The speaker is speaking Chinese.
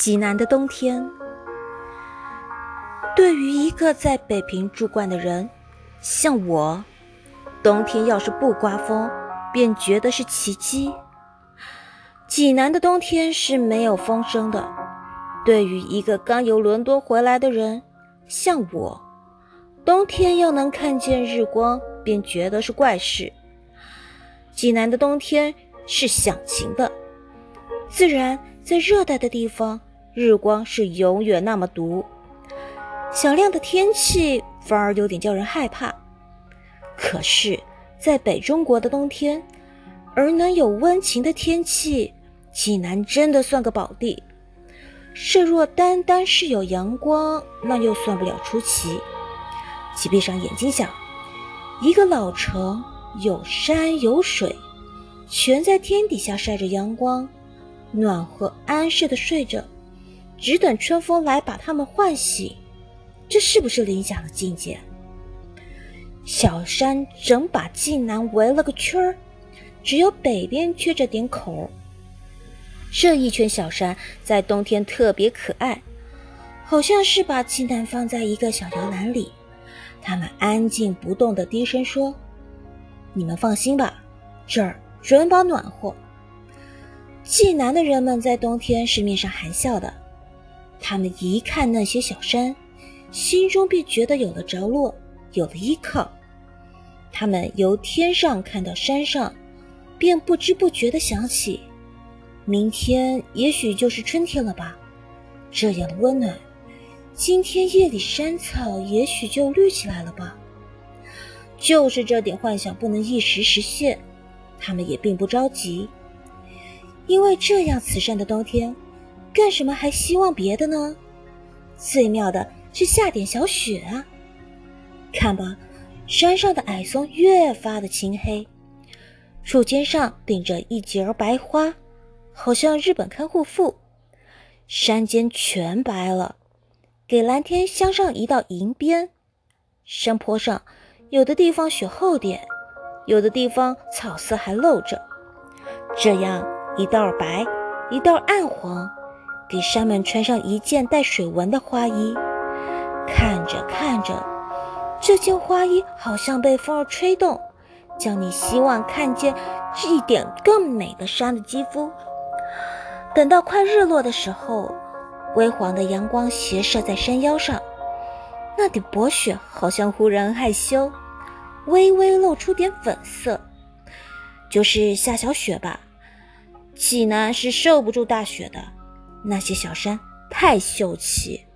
济南的冬天，对于一个在北平住惯的人，像我，冬天要是不刮风，便觉得是奇迹。济南的冬天是没有风声的。对于一个刚由伦敦回来的人，像我，冬天要能看见日光，便觉得是怪事。济南的冬天是响晴的，自然在热带的地方。日光是永远那么毒，响亮的天气反而有点叫人害怕。可是，在北中国的冬天，而能有温情的天气，济南真的算个宝地。设若单单是有阳光，那又算不了出奇。即闭上眼睛想，一个老城有山有水，全在天底下晒着阳光，暖和安适的睡着。只等春风来把他们唤醒，这是不是理想的境界？小山整把济南围了个圈儿，只有北边缺着点口。这一圈小山在冬天特别可爱，好像是把济南放在一个小摇篮里。他们安静不动地低声说：“你们放心吧，这儿准保暖和。”济南的人们在冬天是面上含笑的。他们一看那些小山，心中便觉得有了着落，有了依靠。他们由天上看到山上，便不知不觉地想起：明天也许就是春天了吧？这样的温暖，今天夜里山草也许就绿起来了吧？就是这点幻想不能一时实现，他们也并不着急，因为这样慈善的冬天。干什么还希望别的呢？最妙的是下点小雪啊！看吧，山上的矮松越发的青黑，树尖上顶着一截儿白花，好像日本看护妇。山间全白了，给蓝天镶上一道银边。山坡上有的地方雪厚点，有的地方草色还露着，这样一道白，一道暗黄。给山们穿上一件带水纹的花衣，看着看着，这件花衣好像被风儿吹动，叫你希望看见一点更美的山的肌肤。等到快日落的时候，微黄的阳光斜射在山腰上，那点薄雪好像忽然害羞，微微露出点粉色，就是下小雪吧。济南是受不住大雪的。那些小山太秀气。